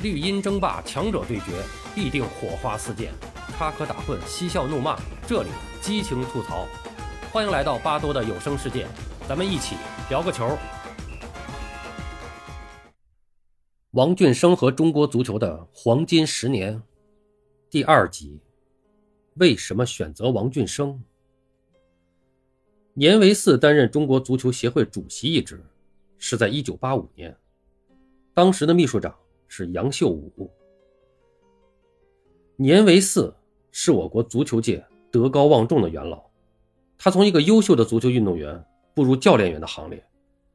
绿茵争霸，强者对决，必定火花四溅，插科打诨，嬉笑怒骂，这里激情吐槽。欢迎来到巴多的有声世界，咱们一起聊个球。王俊生和中国足球的黄金十年，第二集，为什么选择王俊生？年维四担任中国足球协会主席一职，是在一九八五年，当时的秘书长。是杨秀武。年维四是我国足球界德高望重的元老，他从一个优秀的足球运动员步入教练员的行列，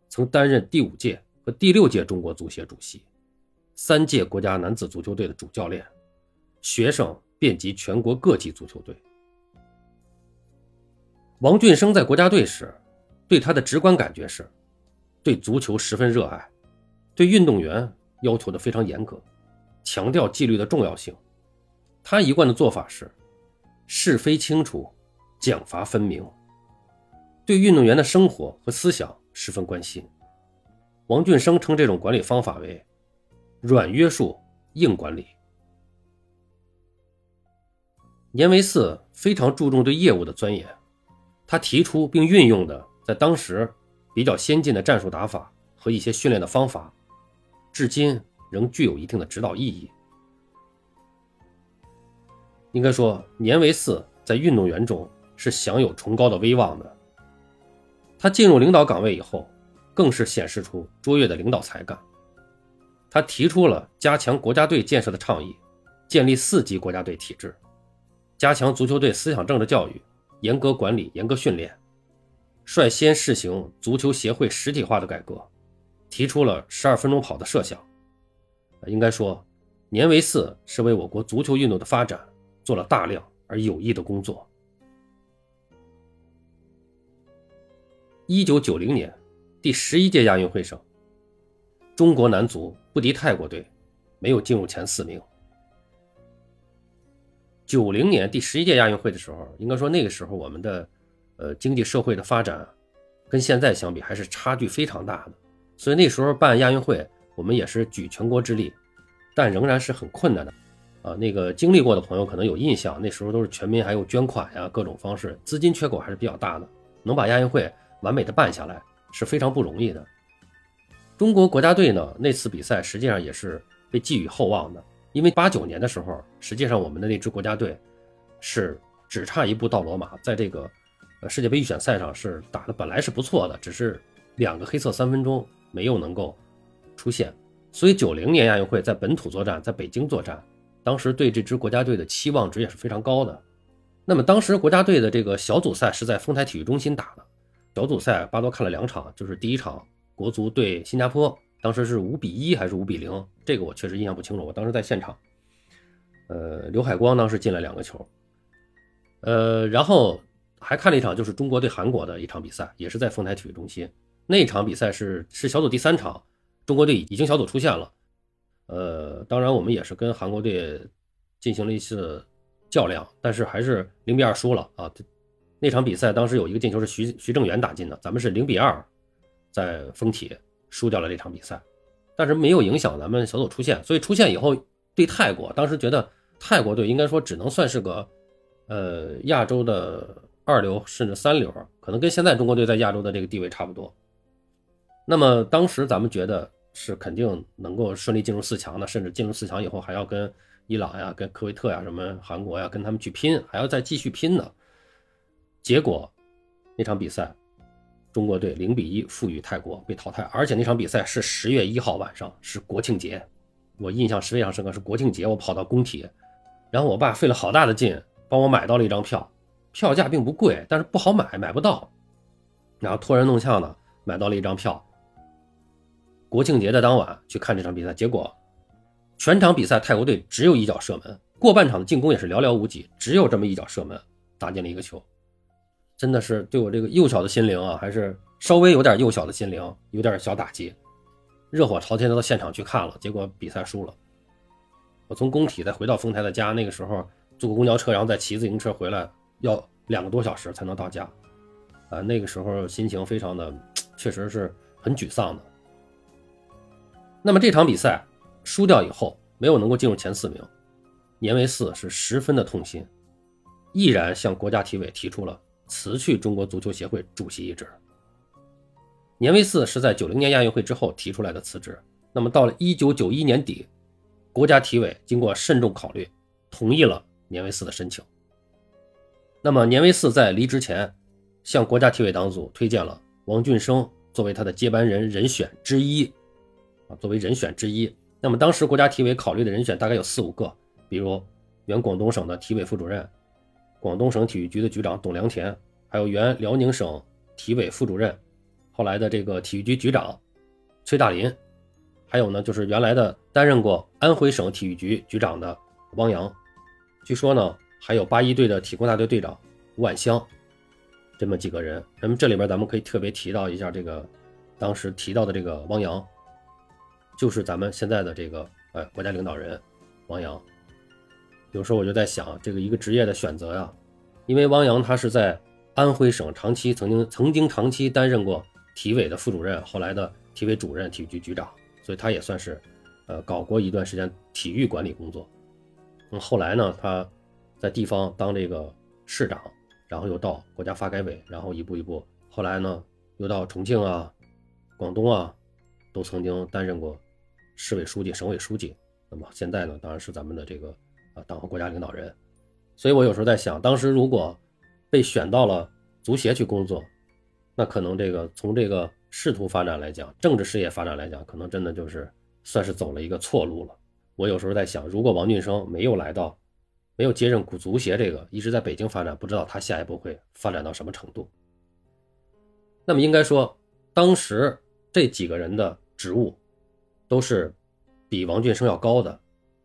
曾担任第五届和第六届中国足协主席，三届国家男子足球队的主教练，学生遍及全国各级足球队。王俊生在国家队时，对他的直观感觉是，对足球十分热爱，对运动员。要求的非常严格，强调纪律的重要性。他一贯的做法是是非清楚，奖罚分明，对运动员的生活和思想十分关心。王俊生称这种管理方法为“软约束，硬管理”。年维四非常注重对业务的钻研，他提出并运用的在当时比较先进的战术打法和一些训练的方法。至今仍具有一定的指导意义。应该说，年维四在运动员中是享有崇高的威望的。他进入领导岗位以后，更是显示出卓越的领导才干。他提出了加强国家队建设的倡议，建立四级国家队体制，加强足球队思想政治教育，严格管理，严格训练，率先试行足球协会实体化的改革。提出了十二分钟跑的设想，应该说，年维四是为我国足球运动的发展做了大量而有益的工作。一九九零年第十一届亚运会上，中国男足不敌泰国队，没有进入前四名。九零年第十一届亚运会的时候，应该说那个时候我们的呃经济社会的发展跟现在相比还是差距非常大的。所以那时候办亚运会，我们也是举全国之力，但仍然是很困难的，啊，那个经历过的朋友可能有印象，那时候都是全民还有捐款呀，各种方式，资金缺口还是比较大的，能把亚运会完美的办下来是非常不容易的。中国国家队呢，那次比赛实际上也是被寄予厚望的，因为八九年的时候，实际上我们的那支国家队是只差一步到罗马，在这个世界杯预选赛上是打的本来是不错的，只是两个黑色三分钟。没有能够出现，所以九零年亚运会在本土作战，在北京作战，当时对这支国家队的期望值也是非常高的。那么当时国家队的这个小组赛是在丰台体育中心打的，小组赛巴多看了两场，就是第一场国足对新加坡，当时是五比一还是五比零，这个我确实印象不清楚，我当时在现场。呃，刘海光当时进了两个球，呃，然后还看了一场就是中国对韩国的一场比赛，也是在丰台体育中心。那场比赛是是小组第三场，中国队已经小组出线了。呃，当然我们也是跟韩国队进行了一次较量，但是还是零比二输了啊。那场比赛当时有一个进球是徐徐正元打进的，咱们是零比二在丰体输掉了这场比赛，但是没有影响咱们小组出线。所以出线以后对泰国，当时觉得泰国队应该说只能算是个呃亚洲的二流甚至三流，可能跟现在中国队在亚洲的这个地位差不多。那么当时咱们觉得是肯定能够顺利进入四强的，甚至进入四强以后还要跟伊朗呀、跟科威特呀、什么韩国呀跟他们去拼，还要再继续拼呢。结果那场比赛，中国队零比一负于泰国，被淘汰。而且那场比赛是十月一号晚上，是国庆节，我印象非常深刻。是国庆节，我跑到工体，然后我爸费了好大的劲帮我买到了一张票，票价并不贵，但是不好买，买不到。然后托人弄呛的买到了一张票。国庆节的当晚去看这场比赛，结果全场比赛泰国队只有一脚射门，过半场的进攻也是寥寥无几，只有这么一脚射门打进了一个球，真的是对我这个幼小的心灵啊，还是稍微有点幼小的心灵有点小打击，热火朝天的到现场去看了，结果比赛输了。我从工体再回到丰台的家，那个时候坐个公交车，然后再骑自行车回来，要两个多小时才能到家，啊，那个时候心情非常的，确实是很沮丧的。那么这场比赛输掉以后，没有能够进入前四名，年维四是十分的痛心，毅然向国家体委提出了辞去中国足球协会主席一职。年维四是在九零年亚运会之后提出来的辞职，那么到了一九九一年底，国家体委经过慎重考虑，同意了年维四的申请。那么年维四在离职前，向国家体委党组推荐了王俊生作为他的接班人人选之一，作为人选之一。那么当时国家体委考虑的人选大概有四五个，比如原广东省的体委副主任、广东省体育局的局长董良田，还有原辽宁省体委副主任。后来的这个体育局局长崔大林，还有呢，就是原来的担任过安徽省体育局局长的汪洋，据说呢，还有八一队的体工大队队长吴万香，这么几个人。那么这里边咱们可以特别提到一下这个当时提到的这个汪洋，就是咱们现在的这个呃国家领导人汪洋。有时候我就在想，这个一个职业的选择呀，因为汪洋他是在安徽省长期曾经曾经长期担任过。体委的副主任，后来的体委主任、体育局局长，所以他也算是，呃，搞过一段时间体育管理工作。嗯，后来呢，他在地方当这个市长，然后又到国家发改委，然后一步一步，后来呢，又到重庆啊、广东啊，都曾经担任过市委书记、省委书记。那么现在呢，当然是咱们的这个啊党和国家领导人。所以我有时候在想，当时如果被选到了足协去工作。那可能这个从这个仕途发展来讲，政治事业发展来讲，可能真的就是算是走了一个错路了。我有时候在想，如果王俊生没有来到，没有接任足协这个，一直在北京发展，不知道他下一步会发展到什么程度。那么应该说，当时这几个人的职务都是比王俊生要高的，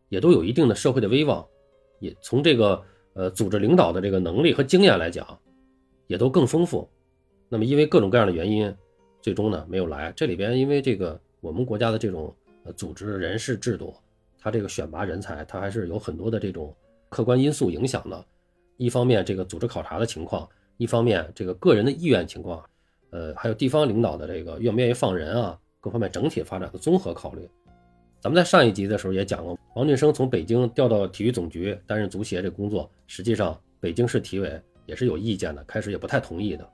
也都有一定的社会的威望，也从这个呃组织领导的这个能力和经验来讲，也都更丰富。那么因为各种各样的原因，最终呢没有来。这里边因为这个我们国家的这种呃组织人事制度，它这个选拔人才，它还是有很多的这种客观因素影响的。一方面这个组织考察的情况，一方面这个个人的意愿情况，呃，还有地方领导的这个愿不愿意放人啊，各方面整体发展的综合考虑。咱们在上一集的时候也讲过，王俊生从北京调到体育总局担任足协这工作，实际上北京市体委也是有意见的，开始也不太同意的。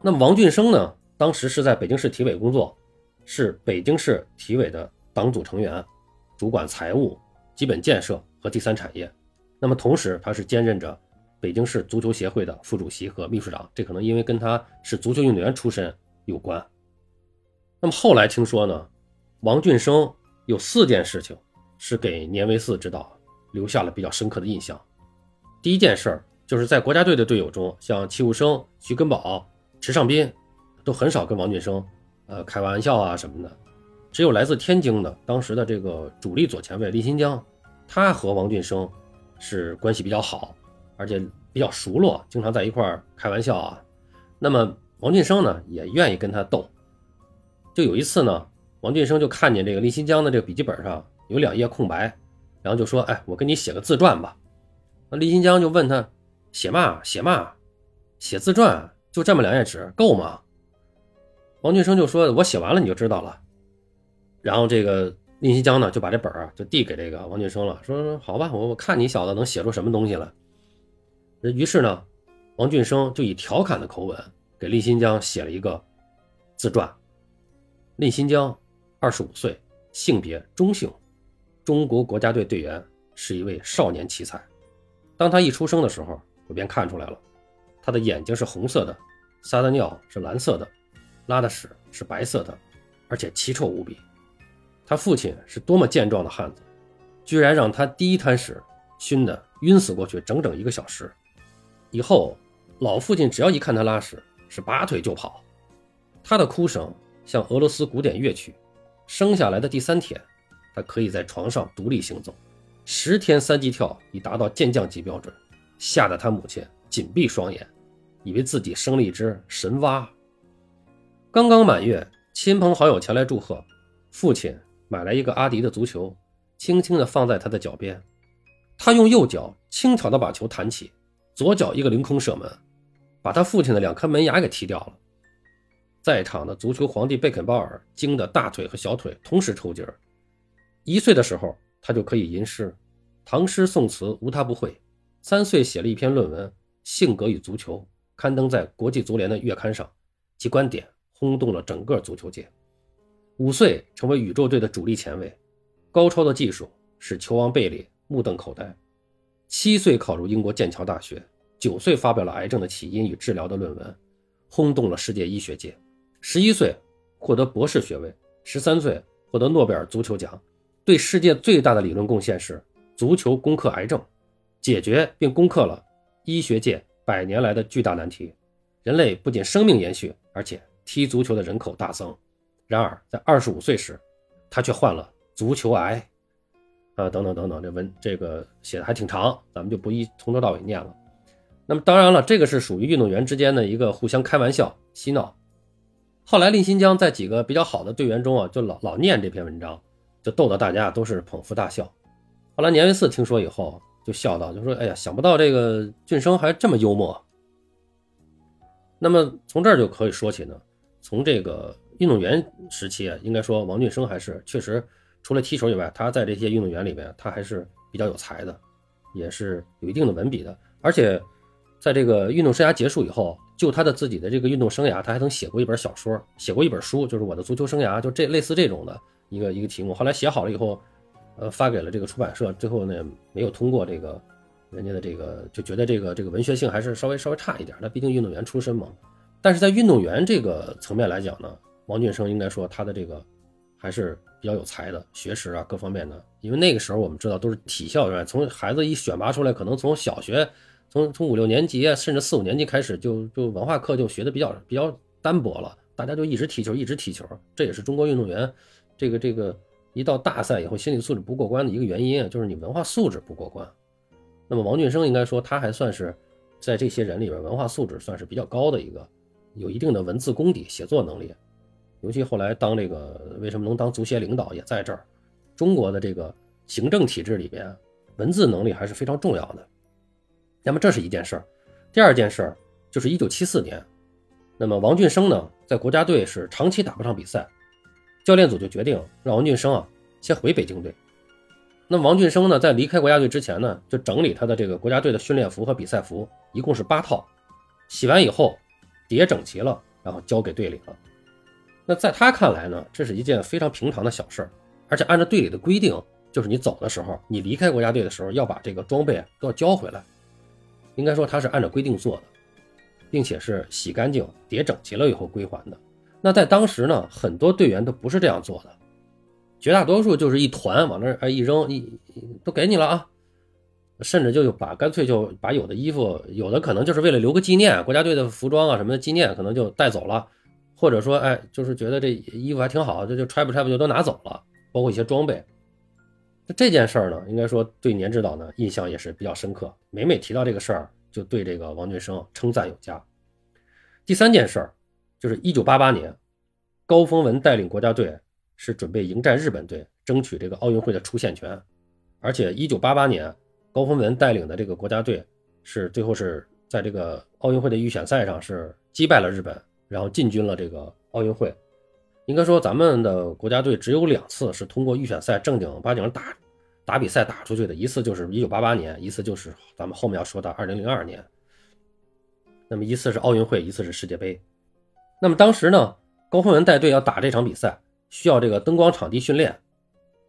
那么王俊生呢？当时是在北京市体委工作，是北京市体委的党组成员，主管财务、基本建设和第三产业。那么同时，他是兼任着北京市足球协会的副主席和秘书长。这可能因为跟他是足球运动员出身有关。那么后来听说呢，王俊生有四件事情是给年维四指导留下了比较深刻的印象。第一件事儿就是在国家队的队友中，像戚务生、徐根宝。池尚斌都很少跟王俊生，呃，开玩笑啊什么的，只有来自天津的当时的这个主力左前卫厉新江，他和王俊生是关系比较好，而且比较熟络，经常在一块儿开玩笑啊。那么王俊生呢，也愿意跟他斗。就有一次呢，王俊生就看见这个立新江的这个笔记本上有两页空白，然后就说：“哎，我给你写个自传吧。”那厉新江就问他：“写嘛？写嘛？写自传？”就这么两页纸够吗？王俊生就说：“我写完了你就知道了。”然后这个林新江呢就把这本儿就递给这个王俊生了，说：“好吧，我我看你小子能写出什么东西来。”于是呢，王俊生就以调侃的口吻给立新江写了一个自传。厉新江，二十五岁，性别中性，中国国家队队员，是一位少年奇才。当他一出生的时候，我便看出来了。他的眼睛是红色的，撒的尿是蓝色的，拉的屎是白色的，而且奇臭无比。他父亲是多么健壮的汉子，居然让他第一滩屎熏得晕死过去整整一个小时。以后老父亲只要一看他拉屎，是拔腿就跑。他的哭声像俄罗斯古典乐曲。生下来的第三天，他可以在床上独立行走，十天三级跳已达到健将级标准，吓得他母亲紧闭双眼。以为自己生了一只神蛙。刚刚满月，亲朋好友前来祝贺，父亲买来一个阿迪的足球，轻轻地放在他的脚边。他用右脚轻巧地把球弹起，左脚一个凌空射门，把他父亲的两颗门牙给踢掉了。在场的足球皇帝贝肯鲍尔惊得大腿和小腿同时抽筋儿。一岁的时候，他就可以吟诗，唐诗宋词无他不会。三岁写了一篇论文《性格与足球》，刊登在国际足联的月刊上，其观点轰动了整个足球界。五岁成为宇宙队的主力前卫，高超的技术使球王贝利目瞪口呆。七岁考入英国剑桥大学，九岁发表了癌症的起因与治疗的论文，轰动了世界医学界。十一岁获得博士学位，十三岁获得诺贝尔足球奖。对世界最大的理论贡献是足球攻克癌症，解决并攻克了医学界百年来的巨大难题。人类不仅生命延续，而且踢足球的人口大增。然而，在二十五岁时，他却患了足球癌。啊，等等等等，这文这个写的还挺长，咱们就不一从头到尾念了。那么，当然了，这个是属于运动员之间的一个互相开玩笑、嬉闹。后来，令新疆在几个比较好的队员中啊，就老老念这篇文章。就逗得大家都是捧腹大笑。后来年维四听说以后，就笑道：“就说哎呀，想不到这个俊生还这么幽默。”那么从这儿就可以说起呢，从这个运动员时期啊，应该说王俊生还是确实除了踢球以外，他在这些运动员里面，他还是比较有才的，也是有一定的文笔的。而且在这个运动生涯结束以后，就他的自己的这个运动生涯，他还曾写过一本小说，写过一本书，就是我的足球生涯，就这类似这种的。一个一个题目，后来写好了以后，呃，发给了这个出版社，最后呢没有通过这个人家的这个，就觉得这个这个文学性还是稍微稍微差一点。那毕竟运动员出身嘛。但是在运动员这个层面来讲呢，王俊生应该说他的这个还是比较有才的，学识啊各方面的。因为那个时候我们知道都是体校院，从孩子一选拔出来，可能从小学，从从五六年级甚至四五年级开始，就就文化课就学的比较比较单薄了，大家就一直踢球，一直踢球。这也是中国运动员。这个这个一到大赛以后，心理素质不过关的一个原因，就是你文化素质不过关。那么王俊生应该说他还算是在这些人里边文化素质算是比较高的一个，有一定的文字功底、写作能力。尤其后来当这个为什么能当足协领导也在这儿。中国的这个行政体制里边，文字能力还是非常重要的。那么这是一件事儿。第二件事儿就是一九七四年，那么王俊生呢在国家队是长期打不上比赛。教练组就决定让王俊生啊先回北京队。那王俊生呢，在离开国家队之前呢，就整理他的这个国家队的训练服和比赛服，一共是八套，洗完以后叠整齐了，然后交给队里了。那在他看来呢，这是一件非常平常的小事儿，而且按照队里的规定，就是你走的时候，你离开国家队的时候，要把这个装备都要交回来。应该说他是按照规定做的，并且是洗干净、叠整齐了以后归还的。那在当时呢，很多队员都不是这样做的，绝大多数就是一团往那儿一扔，一都给你了啊，甚至就把干脆就把有的衣服，有的可能就是为了留个纪念，国家队的服装啊什么的纪念，可能就带走了，或者说哎，就是觉得这衣服还挺好，这就揣不揣不就都拿走了，包括一些装备。那这件事儿呢，应该说对年指导呢印象也是比较深刻，每每提到这个事儿，就对这个王俊生称赞有加。第三件事儿。就是一九八八年，高峰文带领国家队是准备迎战日本队，争取这个奥运会的出线权。而且一九八八年，高峰文带领的这个国家队是最后是在这个奥运会的预选赛上是击败了日本，然后进军了这个奥运会。应该说，咱们的国家队只有两次是通过预选赛正经八经打打比赛打出去的，一次就是一九八八年，一次就是咱们后面要说的二零零二年。那么一次是奥运会，一次是世界杯。那么当时呢，高峰文带队要打这场比赛，需要这个灯光场地训练，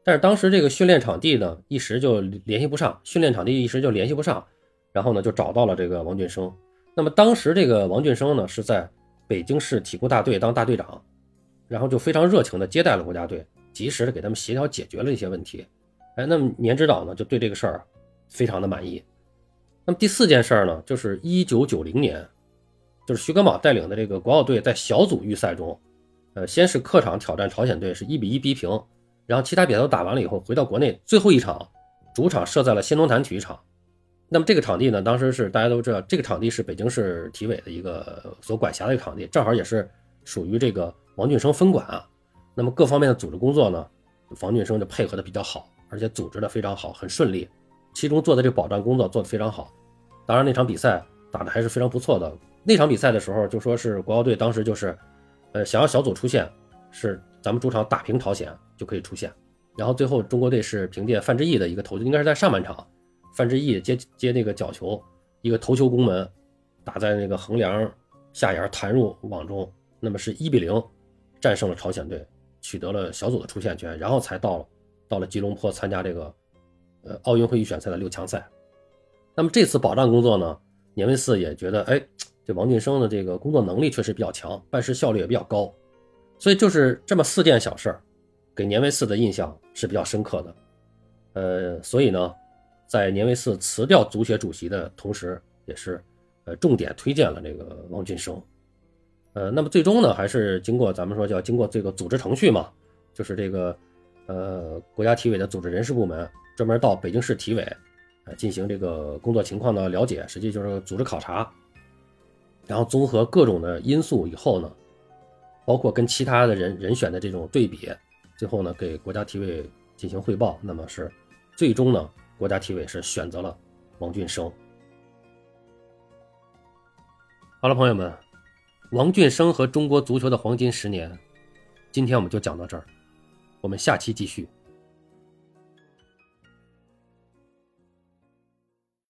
但是当时这个训练场地呢，一时就联系不上，训练场地一时就联系不上，然后呢，就找到了这个王俊生。那么当时这个王俊生呢，是在北京市体工大队当大队长，然后就非常热情的接待了国家队，及时的给他们协调解决了一些问题。哎，那么年指导呢，就对这个事儿非常的满意。那么第四件事儿呢，就是一九九零年。就是徐根宝带领的这个国奥队在小组预赛中，呃，先是客场挑战朝鲜队，是一比一逼平，然后其他比赛都打完了以后，回到国内最后一场主场设在了新东坛体育场。那么这个场地呢，当时是大家都知道，这个场地是北京市体委的一个所管辖的一个场地，正好也是属于这个王俊生分管啊。那么各方面的组织工作呢，王俊生就配合的比较好，而且组织的非常好，很顺利。其中做的这保障工作做得非常好。当然那场比赛打的还是非常不错的。那场比赛的时候，就说是国奥队当时就是，呃，想要小组出线，是咱们主场打平朝鲜就可以出线。然后最后中国队是凭借范志毅的一个投，应该是在上半场，范志毅接接那个角球，一个头球攻门，打在那个横梁下沿弹入网中，那么是一比零战胜了朝鲜队，取得了小组的出线权，然后才到了到了吉隆坡参加这个呃奥运会预选赛的六强赛。那么这次保障工作呢，年维四也觉得，哎，这王俊生的这个工作能力确实比较强，办事效率也比较高，所以就是这么四件小事儿。给年维四的印象是比较深刻的，呃，所以呢，在年维四辞掉足协主席的同时，也是呃重点推荐了这个王俊生，呃，那么最终呢，还是经过咱们说叫经过这个组织程序嘛，就是这个呃国家体委的组织人事部门专门到北京市体委呃进行这个工作情况的了解，实际就是组织考察，然后综合各种的因素以后呢，包括跟其他的人人选的这种对比。最后呢，给国家体委进行汇报，那么是最终呢，国家体委是选择了王俊生。好了，朋友们，王俊生和中国足球的黄金十年，今天我们就讲到这儿，我们下期继续。